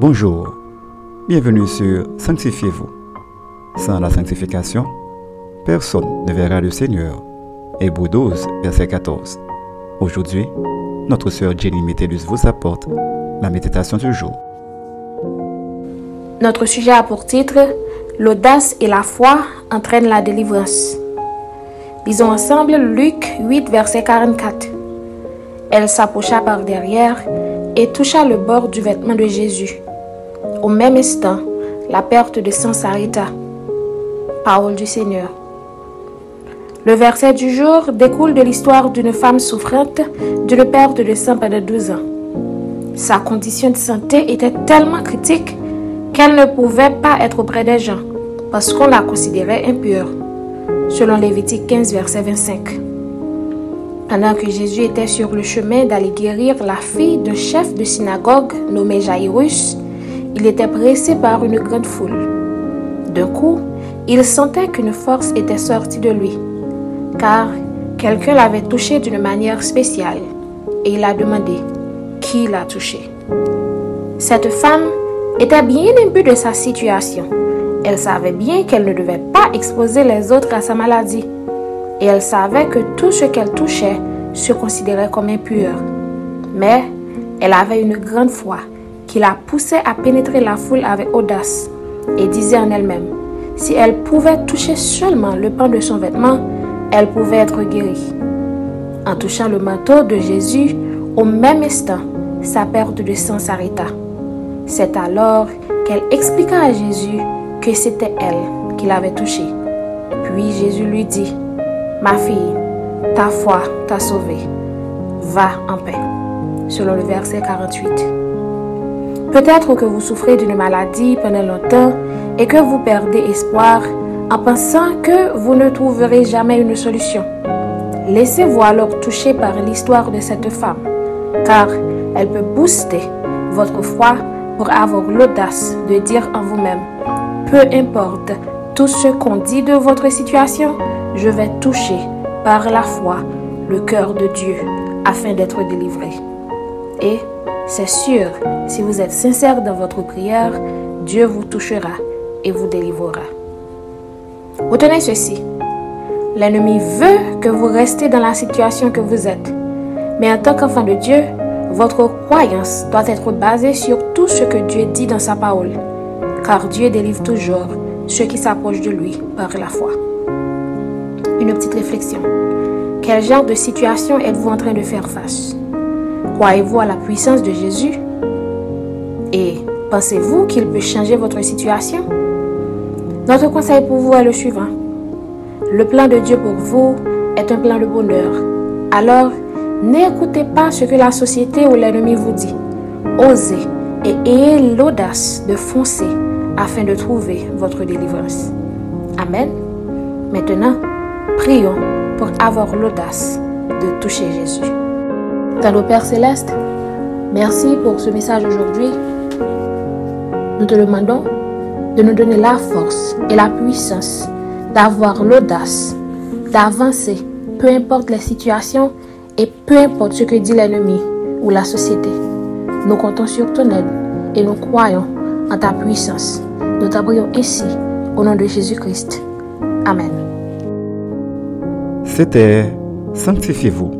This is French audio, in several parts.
Bonjour, bienvenue sur Sanctifiez-vous. Sans la sanctification, personne ne verra le Seigneur. Hébreu 12, verset 14. Aujourd'hui, notre sœur Jenny Métellus vous apporte la méditation du jour. Notre sujet a pour titre L'audace et la foi entraînent la délivrance. Lisons ensemble Luc 8, verset 44. Elle s'approcha par derrière et toucha le bord du vêtement de Jésus. Au même instant, la perte de sang s'arrêta. Parole du Seigneur. Le verset du jour découle de l'histoire d'une femme souffrante d'une perte de sang pendant 12 ans. Sa condition de santé était tellement critique qu'elle ne pouvait pas être auprès des gens parce qu'on la considérait impure, selon Lévitique 15, verset 25. Pendant que Jésus était sur le chemin d'aller guérir la fille d'un chef de synagogue nommé Jairus, il était pressé par une grande foule. D'un coup, il sentait qu'une force était sortie de lui, car quelqu'un l'avait touché d'une manière spéciale, et il a demandé qui l'a touché? Cette femme était bien imbue de sa situation. Elle savait bien qu'elle ne devait pas exposer les autres à sa maladie, et elle savait que tout ce qu'elle touchait se considérait comme impur. Mais elle avait une grande foi qui la poussait à pénétrer la foule avec audace et disait en elle-même, si elle pouvait toucher seulement le pan de son vêtement, elle pouvait être guérie. En touchant le manteau de Jésus, au même instant, sa perte de sang s'arrêta. C'est alors qu'elle expliqua à Jésus que c'était elle qui l'avait touché. Puis Jésus lui dit, Ma fille, ta foi t'a sauvée. Va en paix. Selon le verset 48. Peut-être que vous souffrez d'une maladie pendant longtemps et que vous perdez espoir en pensant que vous ne trouverez jamais une solution. Laissez-vous alors toucher par l'histoire de cette femme, car elle peut booster votre foi pour avoir l'audace de dire en vous-même, peu importe tout ce qu'on dit de votre situation, je vais toucher par la foi le cœur de Dieu afin d'être délivré. Et c'est sûr, si vous êtes sincère dans votre prière, Dieu vous touchera et vous délivrera. Retenez ceci. L'ennemi veut que vous restez dans la situation que vous êtes. Mais en tant qu'enfant de Dieu, votre croyance doit être basée sur tout ce que Dieu dit dans sa parole. Car Dieu délivre toujours ceux qui s'approchent de lui par la foi. Une petite réflexion. Quel genre de situation êtes-vous en train de faire face? Croyez-vous à la puissance de Jésus? Et pensez-vous qu'il peut changer votre situation? Notre conseil pour vous est le suivant. Le plan de Dieu pour vous est un plan de bonheur. Alors, n'écoutez pas ce que la société ou l'ennemi vous dit. Osez et ayez l'audace de foncer afin de trouver votre délivrance. Amen. Maintenant, prions pour avoir l'audace de toucher Jésus. Nos Père Céleste, merci pour ce message aujourd'hui. Nous te demandons de nous donner la force et la puissance d'avoir l'audace d'avancer, peu importe les situations et peu importe ce que dit l'ennemi ou la société. Nous comptons sur ton aide et nous croyons en ta puissance. Nous t'abrions ici au nom de Jésus-Christ. Amen. C'était Sanctifiez-vous.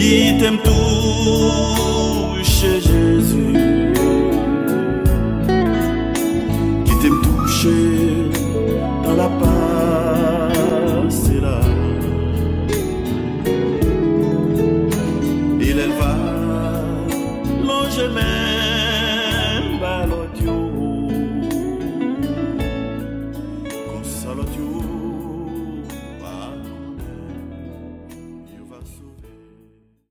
一点不。